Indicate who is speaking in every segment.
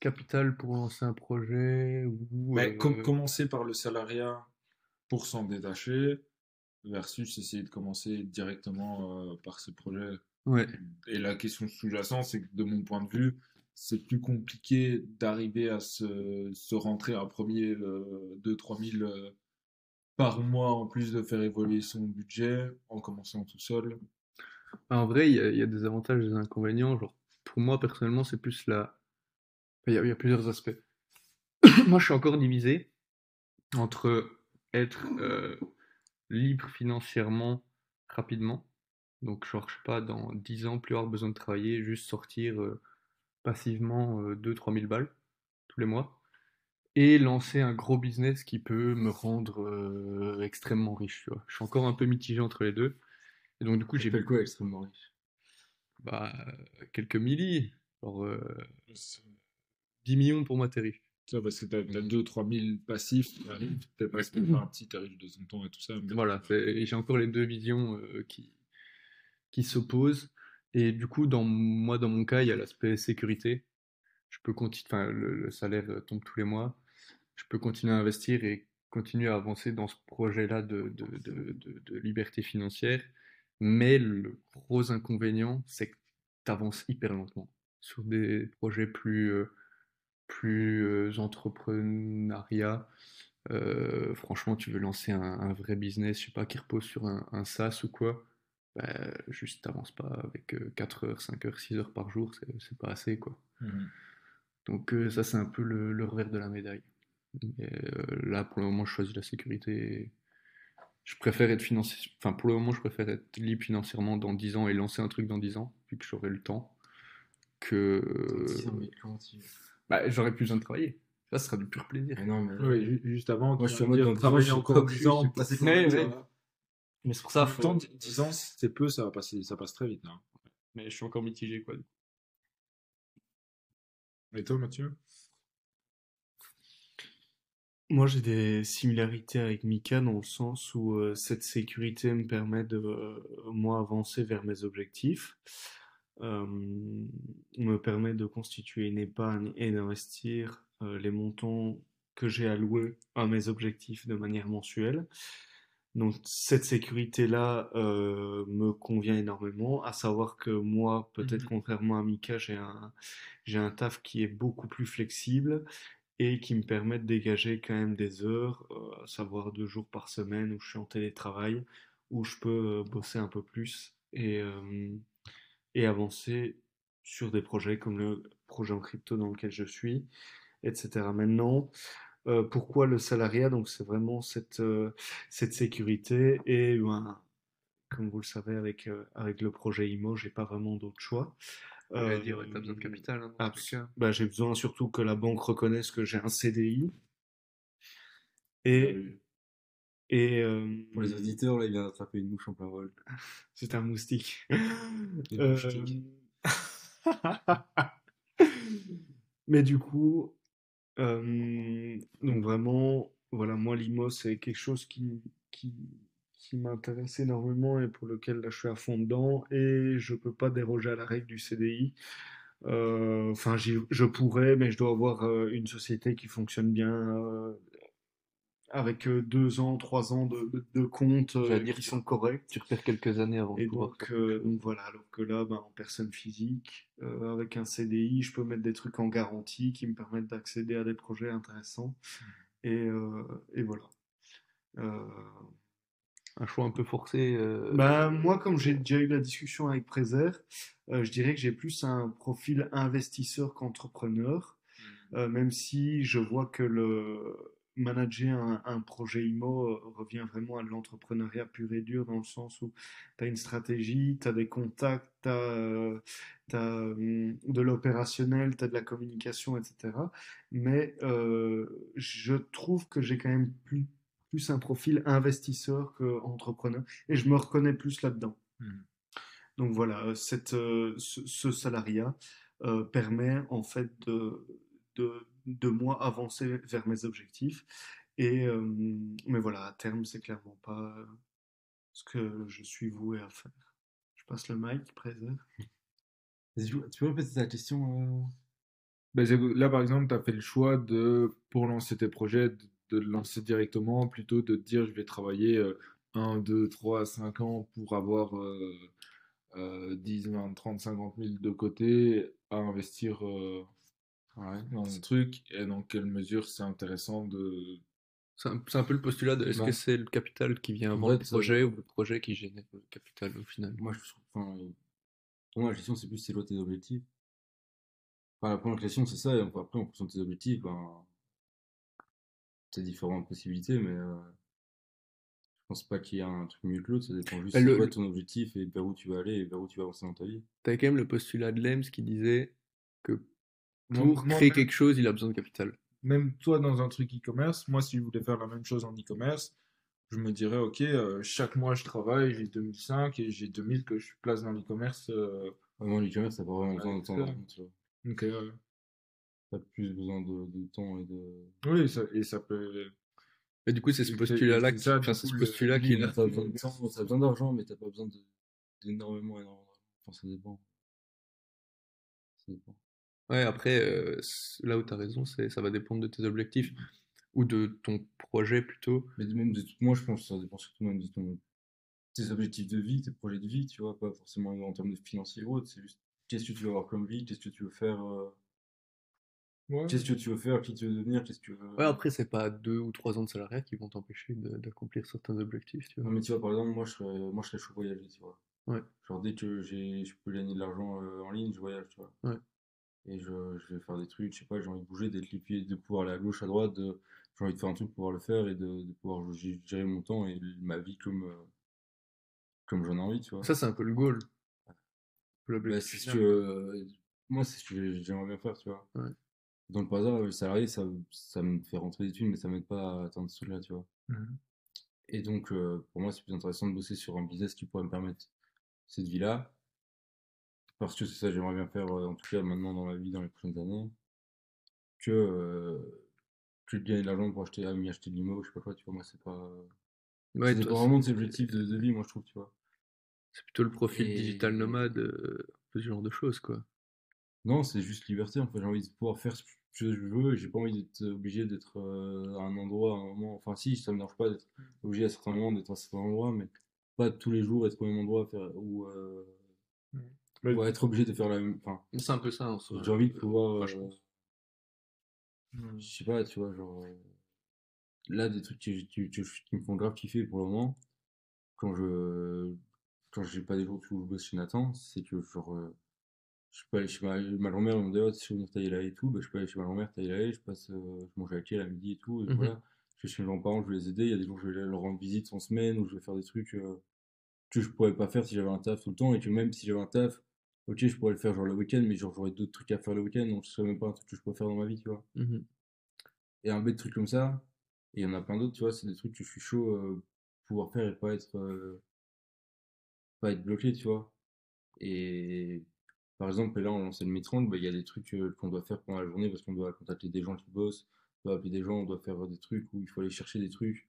Speaker 1: capital pour lancer un projet ou
Speaker 2: Mais com-
Speaker 1: euh,
Speaker 2: commencer par le salariat pour s'en détacher versus essayer de commencer directement euh, par ce projet.
Speaker 1: ouais,
Speaker 2: Et la question sous-jacente, c'est que de mon point de vue, c'est plus compliqué d'arriver à se, se rentrer un premier euh, 2-3 000 euh, par mois en plus de faire évoluer son budget en commençant tout seul.
Speaker 1: En vrai, il y, a- il y a des avantages et des inconvénients. Genre, pour moi, personnellement, c'est plus la. Il y a, il y a plusieurs aspects. Moi, je suis encore divisé entre être euh, libre financièrement rapidement. Donc, genre, je sais pas, dans 10 ans, plus avoir besoin de travailler, juste sortir euh, passivement 2-3 000 balles tous les mois. Et lancer un gros business qui peut me rendre euh, extrêmement riche, tu vois. Je suis encore un peu mitigé entre les deux. Et donc, du coup, j'ai
Speaker 3: J'appelle quoi extrêmement riche?
Speaker 1: Bah, quelques millis. Genre, euh, 10 millions pour moi, t'es riche.
Speaker 2: Ça, parce que t'as, t'as 2-3 000 passifs, t'arrives, t'es pas parti, t'arrives de ton temps et tout ça. mais-
Speaker 1: Voilà, j'ai encore les deux visions euh, qui, qui s'opposent. Et du coup, dans, moi, dans mon cas, il y a l'aspect sécurité. Je peux continuer, enfin, le, le salaire euh, tombe tous les mois. Je peux continuer à investir et continuer à avancer dans ce projet-là de, de, de, de, de liberté financière. Mais le gros inconvénient, c'est que tu avances hyper lentement sur des projets plus, euh, plus euh, entrepreneuriat. Euh, franchement, tu veux lancer un, un vrai business, je sais pas, qui repose sur un, un SaaS ou quoi, bah, juste t'avances pas avec euh, 4 heures, 5 heures, 6 heures par jour, c'est pas assez quoi.
Speaker 2: Mhm.
Speaker 1: Donc euh, ça c'est un peu le, le revers de la médaille. Euh, là pour le moment je choisis la sécurité. Je préfère être financier, enfin pour le moment je préfère être libre financièrement dans 10 ans et lancer un truc dans 10 ans, vu que j'aurai le temps, que
Speaker 3: mais tu-
Speaker 1: bah, j'aurai plus besoin de travailler. Ça, ce sera du pur plaisir.
Speaker 3: Mais non, mais.
Speaker 2: Oui, ju- juste avant,
Speaker 3: Moi,
Speaker 2: tu
Speaker 3: je suis en mode
Speaker 2: dire,
Speaker 3: dans 10 ans,
Speaker 2: travailler encore
Speaker 3: cocu,
Speaker 2: 10 ans.
Speaker 3: temps, là
Speaker 1: Mais c'est pour ça,
Speaker 2: Pourtant, 10 ans, c'est peu, ça va passer, ça passe très vite. hein.
Speaker 1: Mais je suis encore mitigé, quoi.
Speaker 2: Et toi, Mathieu?
Speaker 4: Moi, j'ai des similarités avec Mika dans le sens où euh, cette sécurité me permet de, euh, moi, avancer vers mes objectifs, euh, me permet de constituer une épargne et d'investir euh, les montants que j'ai alloués à mes objectifs de manière mensuelle. Donc, cette sécurité-là euh, me convient énormément, à savoir que moi, peut-être
Speaker 2: Mhm.
Speaker 4: contrairement à Mika, j'ai un, j'ai un taf qui est beaucoup plus flexible et qui me permet de dégager quand même des heures, euh, à savoir deux jours par semaine où je suis en télétravail, où je peux euh, bosser un peu plus et, euh, et avancer sur des projets comme le projet en crypto dans lequel je suis, etc. Maintenant, euh, pourquoi le salariat? Donc c'est vraiment cette, euh, cette sécurité et ben, comme vous le savez avec, euh, avec le projet IMO, j'ai pas vraiment d'autre choix.
Speaker 1: J'allais dire, ouais,
Speaker 4: Euh,
Speaker 1: t'as besoin de capital. hein,
Speaker 4: bah, j'ai besoin surtout que la banque reconnaisse que j'ai un CDI. Et, et euh,
Speaker 3: Pour les auditeurs, là, il vient d'attraper une mouche en plein vol.
Speaker 4: c'est un moustique. Euh. Mais du coup, euh, donc vraiment, voilà, moi, l'IMO, c'est quelque chose qui, qui, qui m'intéresse énormément et pour lequel là, je suis à fond dedans et je peux pas déroger à la règle du CDI. Euh, Enfin, j'y- je pourrais, mais je dois avoir euh, une société qui fonctionne bien euh, avec euh, deux ans, trois ans de, de, de comptes euh,
Speaker 1: dire,
Speaker 4: qui sont corrects.
Speaker 1: Tu repères quelques années avant de
Speaker 4: Et
Speaker 1: pouvoir
Speaker 4: donc, euh, donc voilà, alors que là, ben, en personne physique, euh, avec un CDI, je peux mettre des trucs en garantie qui me permettent d'accéder à des projets intéressants. Et, euh, et voilà. Euh,
Speaker 1: Un choix un peu forcé. euh,
Speaker 4: bah, moi, comme j'ai déjà eu la discussion avec Prézer, euh, je dirais que j'ai plus un profil investisseur qu'entrepreneur, euh, même si je vois que le manager un, un projet IMO euh, revient vraiment à l'entrepreneuriat pur et dur, dans le sens où tu as une stratégie, tu as des contacts, tu as, de l'opérationnel, tu as de la communication, etc. Mais euh, je trouve que j'ai quand même plus, plus un profil investisseur qu'entrepreneur, et je me reconnais plus là-dedans.
Speaker 2: Mhm.
Speaker 4: Donc voilà, cette, euh, ce, ce salariat euh, permet en fait de, de, de moi avancer vers mes objectifs. Et, euh, mais voilà, à terme, c'est clairement pas ce que je suis voué à faire. Je passe le mic, Préser.
Speaker 3: Vas-y, Tu peux répéter ta question euh?
Speaker 2: Ben, là, par exemple, tu as fait le choix de, pour lancer tes projets, de, de le lancer directement, plutôt de te dire je vais travailler euh, 1, 2, 3, 5 ans pour avoir euh, euh, 10, 20, 30, 50 000 de côté à investir euh,
Speaker 3: Ouais.
Speaker 2: dans ce truc et dans quelle mesure c'est intéressant de.
Speaker 1: C'est un, peu le postulat de est-ce
Speaker 3: Bah.
Speaker 1: que c'est le capital qui vient
Speaker 3: En
Speaker 1: avant
Speaker 3: vrai,
Speaker 1: le
Speaker 3: ça-
Speaker 1: projet ou le projet qui génère le capital au final?
Speaker 3: Moi, je trouve, enfin, pour moi, la gestion, c'est plus c'est tes objectifs? Enfin, la première question, c'est ça, et après, en fonction de tes objectifs, ben, t'as différentes possibilités, mais euh, je pense pas qu'il y ait un truc mieux que l'autre, ça dépend juste
Speaker 1: Bah,
Speaker 3: de
Speaker 1: le-
Speaker 3: quoi ton objectif et vers où tu vas aller et vers où tu vas avancer dans ta vie.
Speaker 1: T'avais quand même le postulat de Lems qui disait que pour
Speaker 2: moi,
Speaker 1: créer
Speaker 2: même-
Speaker 1: quelque chose, il a besoin de capital.
Speaker 2: Même toi, dans un truc e-commerce, moi, si je voulais faire la même chose en e-commerce, je me dirais, OK, euh, chaque mois, je travaille, j'ai 2005 et j'ai 2000 que je place dans l'e-commerce. euh,
Speaker 3: Vraiment, l'e-commerce, t'as pas vraiment besoin de temps,
Speaker 2: ça. donc, euh,
Speaker 3: T'as plus besoin de, de temps et de.
Speaker 2: oui, ça, et ça peut.
Speaker 1: Et du coup, c'est ce postulat-là
Speaker 2: c'est
Speaker 1: qui,
Speaker 2: ça,
Speaker 1: enfin, c'est ce postulat qui est là.
Speaker 3: T'as besoin de temps, t'as besoin d'argent, mais t'as pas besoin d'énormément, énormément d'argent. Enfin, ça dépend. Ça dépend.
Speaker 1: Ouais, après, euh, là où tu as raison, c'est ça va dépendre de tes objectifs ou de ton projet plutôt.
Speaker 3: Mais même de, moi, je pense que ça dépend surtout même de ton, tes objectifs de vie, tes projets de vie, tu vois, pas forcément en termes de financier ou autre, c'est juste qu'est-ce que tu veux avoir comme vie, qu'est-ce que tu veux faire, euh,
Speaker 2: Ouais.
Speaker 3: qu'est-ce que tu veux faire, qui tu veux devenir, qu'est-ce que tu veux.
Speaker 1: Ouais, après, c'est pas deux ou trois ans de salariat qui vont t'empêcher de- d'accomplir certains objectifs, tu
Speaker 3: Non,
Speaker 1: vois.
Speaker 3: mais tu vois, par exemple, moi, je serais, moi, je serais chaud voyager, tu vois.
Speaker 1: Ouais.
Speaker 3: Genre, dès que j'ai, je peux gagner de l'argent euh, en ligne, je voyage, tu vois.
Speaker 1: Ouais.
Speaker 3: Et je, je vais faire des trucs, je sais pas, j'ai envie de bouger, d'être pieds, de pouvoir aller à gauche, à droite, de, j'ai envie de faire un truc pour pouvoir le faire et de, de pouvoir gérer mon temps et ma vie comme, euh, comme j'en ai envie, tu vois.
Speaker 1: Ça, c'est un peu le goal.
Speaker 3: Bah, c'est ce que, euh, moi, c'est ce que j'aimerais bien faire, tu vois.
Speaker 1: Ouais.
Speaker 3: Dans le hasard, le salarié, ça, ça me fait rentrer des thunes, mais ça m'aide pas à atteindre ce truc-là, tu vois.
Speaker 2: Mhm.
Speaker 3: Et donc, euh, pour moi, c'est plus intéressant de bosser sur un business qui pourrait me permettre cette vie-là. Parce que c'est ça que j'aimerais bien faire, euh, en tout cas maintenant dans ma vie, dans les prochaines années. Que, euh, que de gagner de l'argent pour acheter, à m'y acheter de l'immo, je sais pas quoi, tu vois. Moi, c'est pas.
Speaker 1: Ouais, c'est-
Speaker 3: vraiment de ses objectifs de, de vie, moi, je trouve, tu vois.
Speaker 1: c'est plutôt le profil
Speaker 3: Et-
Speaker 1: digital nomade, euh, un peu ce genre de choses, quoi.
Speaker 3: Non, c'est juste liberté, en fait. J'ai envie de pouvoir faire ce que je veux j'ai pas envie d'être obligé d'être à un endroit, à un moment. Enfin, si, ça me dérange pas d'être obligé à certains moments d'être à certains endroits, mais pas tous les jours être au même endroit faire, ou, euh,
Speaker 2: Mais-
Speaker 3: ou être obligé de faire la même. Enfin,
Speaker 1: C'est un peu ça, en soi.
Speaker 3: j'ai envie de pouvoir.
Speaker 1: Je
Speaker 3: euh,
Speaker 1: pense.
Speaker 3: Je sais pas, tu vois, genre. euh, Là, des trucs qui, qui- qui- qui me font grave kiffer pour le moment, quand je. Quand j'ai pas des jours où je bosse chez Nathan, c'est que, genre. euh, je peux aller chez ma, ma grand-mère, elle me dit, oh, si je veux venir tailler là et tout, bah, je peux aller chez ma grand-mère tailler là, je passe, euh, je mange avec elle à midi et tout, et
Speaker 1: Mhm.
Speaker 3: voilà. Je vais chez mes grands-parents, je vais les aider, il y a des jours où je vais leur rendre visite en semaine, où je vais faire des trucs euh, que je pourrais pas faire si j'avais un taf tout le temps, et que même si j'avais un taf, ok, je pourrais le faire genre le week-end, mais genre j'aurais d'autres trucs à faire le week-end, donc ce serait même pas un truc que je pourrais faire dans ma vie, tu vois.
Speaker 1: Mhm.
Speaker 3: Et un bête de trucs comme ça, et il y en a plein d'autres, tu vois, c'est des trucs que je suis chaud euh, pouvoir faire et pas être, euh, pas être bloqué, tu vois. Et par exemple, là, on lançait le Mi-30, bah, il y a des trucs euh, qu'on doit faire pendant la journée parce qu'on doit contacter des gens qui bossent, on doit appeler des gens, on doit faire des trucs où il faut aller chercher des trucs,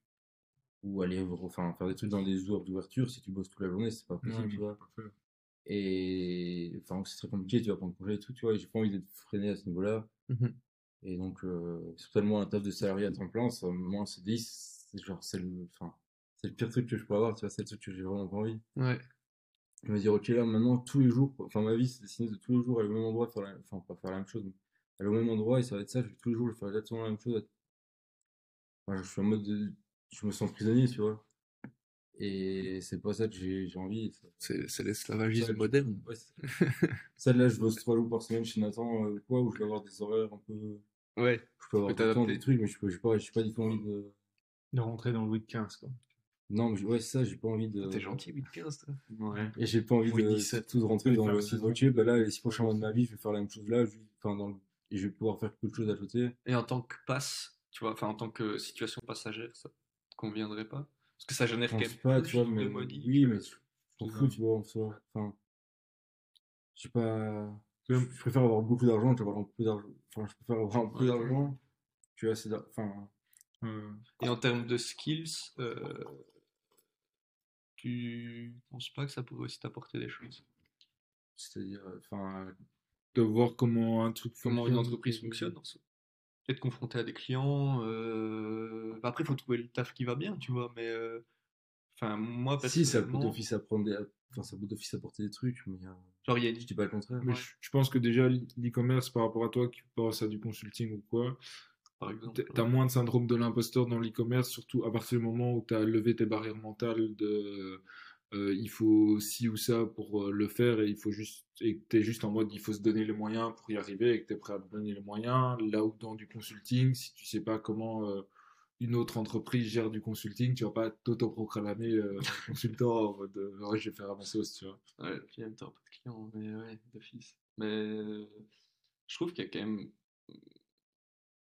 Speaker 3: ou aller enfin, faire des trucs dans des heures d'ouverture. Si tu bosses toute la journée, c'est pas possible,
Speaker 2: Ouais,
Speaker 3: tu vois. Et enfin, c'est très compliqué, tu vas prendre congé et tout, tu vois, j'ai pas envie d'être freiné à ce niveau-là.
Speaker 1: Mhm.
Speaker 3: Et donc, euh, c'est totalement un taf de salarié à temps plein, ça, moi, c'est 10, c'est genre, c'est le, enfin, c'est le pire truc que je peux avoir, tu vois, c'est le truc que j'ai vraiment pas envie.
Speaker 1: Ouais.
Speaker 3: Je me dire, ok, là, maintenant, tous les jours, enfin, ma vie, c'est dessiné de tous les jours aller au même endroit, faire la, enfin, pas faire la même chose, mais aller au même endroit, et ça va être ça, je vais tous les jours, faire exactement la même chose. Enfin, je suis en mode, de- je me sens prisonnier, tu vois. Et c'est pas ça que j'ai j'ai envie. ça-
Speaker 1: C'est c'est l'esclavagisme moderne.
Speaker 3: ouais, c'est- ça, là, je bosse trois jours par semaine chez Nathan, euh, quoi, où je vais avoir des horaires un peu.
Speaker 1: Ouais.
Speaker 3: Je peux avoir temps des trucs, mais je peux, j'ai pas, pas du tout envie de.
Speaker 2: De rentrer dans le week 15, quoi.
Speaker 3: Non, mais ouais, c'est ça, j'ai pas envie de.
Speaker 1: T'es gentil, 8-15, toi.
Speaker 2: Ouais.
Speaker 3: Et j'ai pas envie
Speaker 2: Oui,
Speaker 3: de
Speaker 2: 17.
Speaker 3: tout de rentrer dans le site ok, bah là, les six prochains mois de ma vie, je vais faire la même chose là, je- enfin, dans le- et je vais pouvoir faire peu de choses à côté.
Speaker 1: Et en tant que passe, tu vois, enfin en tant que situation passagère, ça te conviendrait pas? Parce que ça génère quand même plus de
Speaker 3: mais
Speaker 1: money
Speaker 3: oui, mais je
Speaker 2: Ouais.
Speaker 3: fous, tu vois, en soi. Enfin, je sais pas. Je préfère avoir beaucoup d'argent que avoir peu d'argent. Enfin, je préfère avoir peu
Speaker 1: Ouais.
Speaker 3: d'argent que assez d'argent. Enfin,
Speaker 2: Euh,
Speaker 1: Et en termes de skills, euh, tu penses pas que ça pourrait aussi t'apporter des choses?
Speaker 3: C'est-à-dire, enfin,
Speaker 2: de voir comment un truc
Speaker 1: comment une entreprise fonctionne. en soi. Être confronté à des clients. euh, Après, il faut trouver le taf qui va bien, tu vois. Mais euh, enfin, moi,
Speaker 3: Si, ça peut
Speaker 1: personnellement,
Speaker 3: d'office apprendre des... enfin, ça peut d'office apporter des trucs, mais euh,
Speaker 1: genre, il y a
Speaker 3: je dis pas le contraire.
Speaker 2: Mais je, je pense que déjà, l'e-commerce, par rapport à toi qui penses à du consulting ou quoi,
Speaker 1: par exemple.
Speaker 2: t'as moins de syndrome de l'imposteur dans l'e-commerce, surtout à partir du moment où tu as levé tes barrières mentales de euh, il faut ci ou ça pour euh, le faire et il faut juste et que tu es juste en mode il faut se donner les moyens pour y arriver et que tu es prêt à te donner les moyens. Là où dans du consulting, si tu sais pas comment euh, une autre entreprise gère du consulting, tu vas pas t'autoproclamer euh, consultant en mode ouais, je vais faire à ma sauce, tu vois.
Speaker 1: Ouais, t'auras pas de clients, mais ouais, d'office. Mais je trouve qu'il y a quand même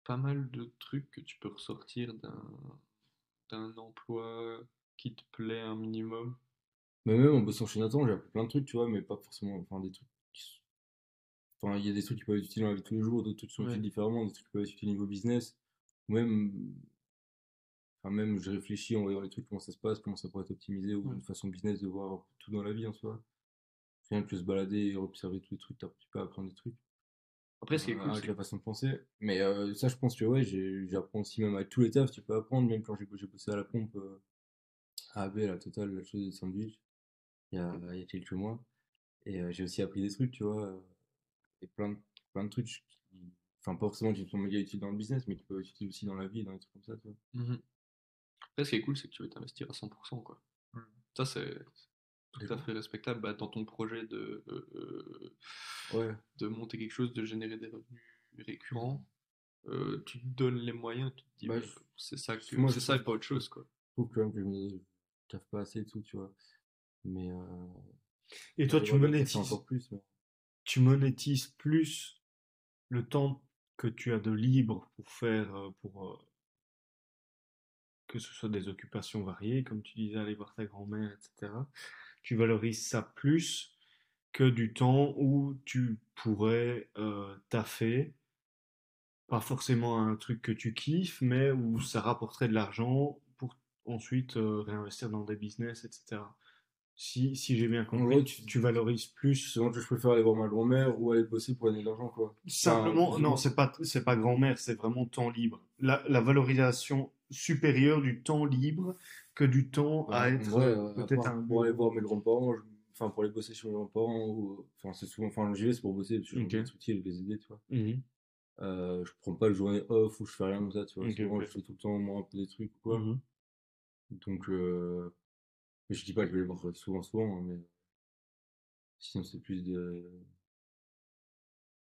Speaker 1: pas mal de trucs que tu peux ressortir d'un d'un emploi qui te plaît un minimum.
Speaker 3: Mais même en bossant chez Nathan, j'ai appris plein de trucs, tu vois, mais pas forcément. Enfin, des trucs. qui Enfin, il y a des trucs qui peuvent être utiles dans la vie de tous les jours, d'autres trucs qui sont
Speaker 1: Ouais.
Speaker 3: utiles différemment, des trucs qui peuvent être utiles niveau business. Ou même. Enfin, même, je réfléchis en voyant les trucs, comment ça se passe, comment ça pourrait être optimisé, ou
Speaker 1: Ouais.
Speaker 3: une façon business de voir tout dans la vie en soi. Rien que se balader et observer tous les trucs, tu peux apprendre des trucs.
Speaker 1: Après, ce qui est cool,
Speaker 3: avec
Speaker 1: c'est
Speaker 3: la façon de penser. Mais euh, ça, je pense que ouais, j'apprends aussi même avec tous les tafs, tu peux apprendre, même quand j'ai bossé à la pompe, euh, à AB, à la Total, la chose de sandwich, il y a, il y a quelques mois. Et euh, j'ai aussi appris des trucs, tu vois, euh, et plein de, plein de trucs qui, enfin, pas forcément qui sont méga utiles dans le business, mais qui peuvent être utiles aussi dans la vie, dans des trucs comme ça, tu vois.
Speaker 1: Mhm. Après, ce qui est cool, c'est que tu veux t'investir à 100%, quoi. Ça, c'est tout à fait respectable bah, dans ton projet de, euh, euh,
Speaker 3: Ouais.
Speaker 1: de monter quelque chose, de générer des revenus récurrents. Euh, tu te donnes les moyens, tu te dis,
Speaker 3: Bah,
Speaker 1: bah,
Speaker 3: je-
Speaker 1: c'est ça, que,
Speaker 3: moi,
Speaker 1: c'est
Speaker 3: je
Speaker 1: ça et pas autre chose, quoi.
Speaker 3: Je trouve quand même que je me taffe pas assez et tout, tu vois. Mais
Speaker 4: Et toi, tu monétises,
Speaker 3: plus. mais-
Speaker 4: tu monétises plus le temps que tu as de libre pour faire, pour que ce soit des occupations variées, comme tu disais, aller voir ta grand-mère, etc. Tu valorises ça plus que du temps où tu pourrais euh, taffer, pas forcément un truc que tu kiffes, mais où ça rapporterait de l'argent pour ensuite euh, réinvestir dans des business, etc. Si, si j'ai bien compris, tu, valorises plus
Speaker 3: Souvent que je préfère aller voir ma grand-mère ou aller bosser pour gagner de l'argent, quoi.
Speaker 4: Simplement, non, c'est pas, c'est pas grand-mère, c'est vraiment temps libre. La, la valorisation supérieure du temps libre que du temps à être
Speaker 3: ouais,
Speaker 4: euh,
Speaker 3: euh,
Speaker 4: peut-être un
Speaker 3: pour aller voir mes grands-parents, enfin pour aller bosser chez mes grands-parents, ou enfin c'est souvent, enfin j'y vais c'est pour bosser parce que j'ai utile et les aider, tu vois.
Speaker 4: Mhm.
Speaker 3: Euh, je prends pas le journée off où je fais rien comme ça, tu vois.
Speaker 4: Ok,
Speaker 3: Souvent
Speaker 4: ok.
Speaker 3: je fais tout le temps moi un peu des trucs ou quoi.
Speaker 4: Mhm.
Speaker 3: Donc euh... mais je dis pas que je vais les voir souvent souvent, hein, mais sinon c'est plus de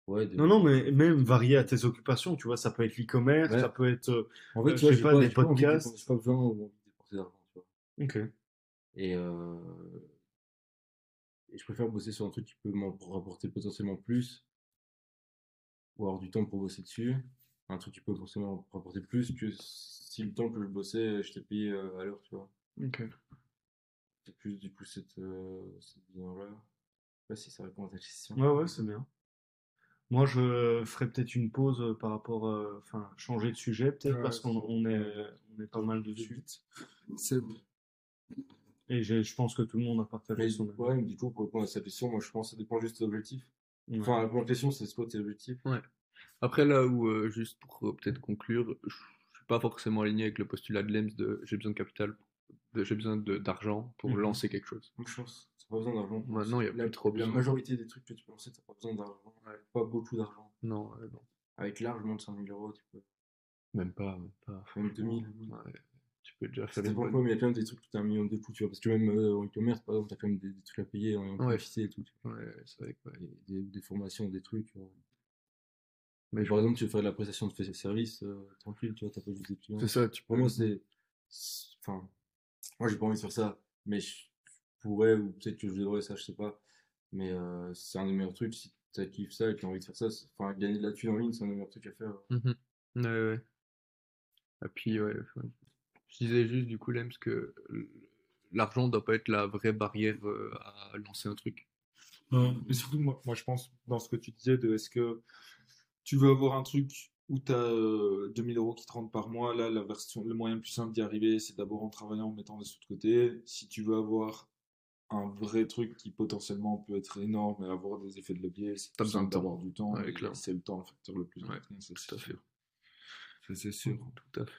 Speaker 3: ouais. des-
Speaker 4: Non, non, mais même varié à tes occupations, tu vois, ça peut être l'e-commerce,
Speaker 3: Ouais.
Speaker 4: ça peut être.
Speaker 3: En fait,
Speaker 4: euh,
Speaker 3: tu vois,
Speaker 4: je sais pas,
Speaker 3: pas,
Speaker 4: des
Speaker 3: de
Speaker 4: podcasts.
Speaker 3: j'ai pas besoin de dépenser d'argent, tu vois.
Speaker 4: Ok.
Speaker 3: Et, euh, et je préfère bosser sur un truc qui peut m'en rapporter potentiellement plus, ou avoir du temps pour bosser dessus. Un truc qui peut forcément rapporter plus que si le temps que je bossais, je t'ai payé à l'heure, tu vois.
Speaker 4: Ok.
Speaker 3: C'est plus du coup cette, euh, cette vision-là. Je sais pas si ça répond à ta question.
Speaker 4: Ouais, ouais, c'est bien. Moi, je ferais peut-être une pause euh, par rapport, euh, enfin, changer de sujet peut-être
Speaker 2: Ouais,
Speaker 4: parce qu'on on est, on est pas mal dessus.
Speaker 2: C'est
Speaker 4: Et je pense que tout le monde a partagé
Speaker 3: Mais
Speaker 4: son avis.
Speaker 3: ouais, mais du coup, pour répondre à cette question, moi je pense que ça dépend juste des objectifs.
Speaker 4: Ouais.
Speaker 3: Enfin, la première question, c'est quoi tes objectifs?
Speaker 1: Après, là où, euh, juste pour euh, peut-être conclure, je suis pas forcément aligné avec le postulat de Lems de j'ai besoin de capital, j'ai besoin d'argent pour
Speaker 4: Mhm.
Speaker 1: lancer quelque chose.
Speaker 3: Une chance. T'as pas besoin d'argent.
Speaker 1: Maintenant, il y a
Speaker 3: la,
Speaker 1: plus trop
Speaker 3: La
Speaker 1: besoin.
Speaker 3: majorité des trucs que tu peux lancer, t'as pas besoin d'argent. Pas beaucoup d'argent.
Speaker 1: Non, euh, non.
Speaker 3: Avec largement de 5000 euros, tu peux.
Speaker 1: Même pas, même pas.
Speaker 3: Même 2000.
Speaker 1: Ouais, tu peux déjà faire
Speaker 3: dépend
Speaker 1: bonne-
Speaker 3: mais il y a quand même des trucs où t'as un million de coûts, tu vois. Parce que même euh, en e-commerce, par exemple, t'as quand même des, des trucs à payer en
Speaker 1: Ouais.
Speaker 3: et tout.
Speaker 1: Ouais, c'est vrai que, ouais.
Speaker 3: Des, des formations, des trucs.
Speaker 1: Mais
Speaker 3: par exemple, tu veux faire de la prestation de service, euh, tranquille, tu vois, t'as pas juste des clients.
Speaker 1: C'est ça, tu
Speaker 3: Pour
Speaker 1: peux.
Speaker 3: moi, c'est. c'est- Enfin, moi, j'ai pas envie de faire ça, mais je pourrais, ou peut-être que je devrais, ça, je sais pas. Mais euh, c'est un des meilleurs trucs. Si t'as kiffé ça et que t'as envie de faire ça, enfin, gagner de la thune en ligne, c'est un des meilleurs trucs à faire.
Speaker 1: Mhm. Ouais, ouais. Et puis, ouais, enfin, je disais juste du coup, Lems, que l'argent doit pas être la vraie barrière euh, à lancer un truc.
Speaker 2: Non, mais surtout, moi, moi, je pense, dans ce que tu disais, de est-ce que tu veux avoir un truc où tu as 2000 euros qui te rentrent par mois, là, la version, le moyen le plus simple d'y arriver, c'est d'abord en travaillant, en mettant des sous de côté. Si tu veux avoir un vrai truc qui potentiellement peut être énorme et avoir des effets de levier, c'est plus
Speaker 1: besoin
Speaker 2: d'avoir du temps.
Speaker 1: Ouais,
Speaker 2: c'est le temps le facteur le plus
Speaker 1: Ouais,
Speaker 2: important,
Speaker 1: tout
Speaker 2: c'est
Speaker 1: à fait.
Speaker 2: c'est sûr.
Speaker 1: Tout à fait.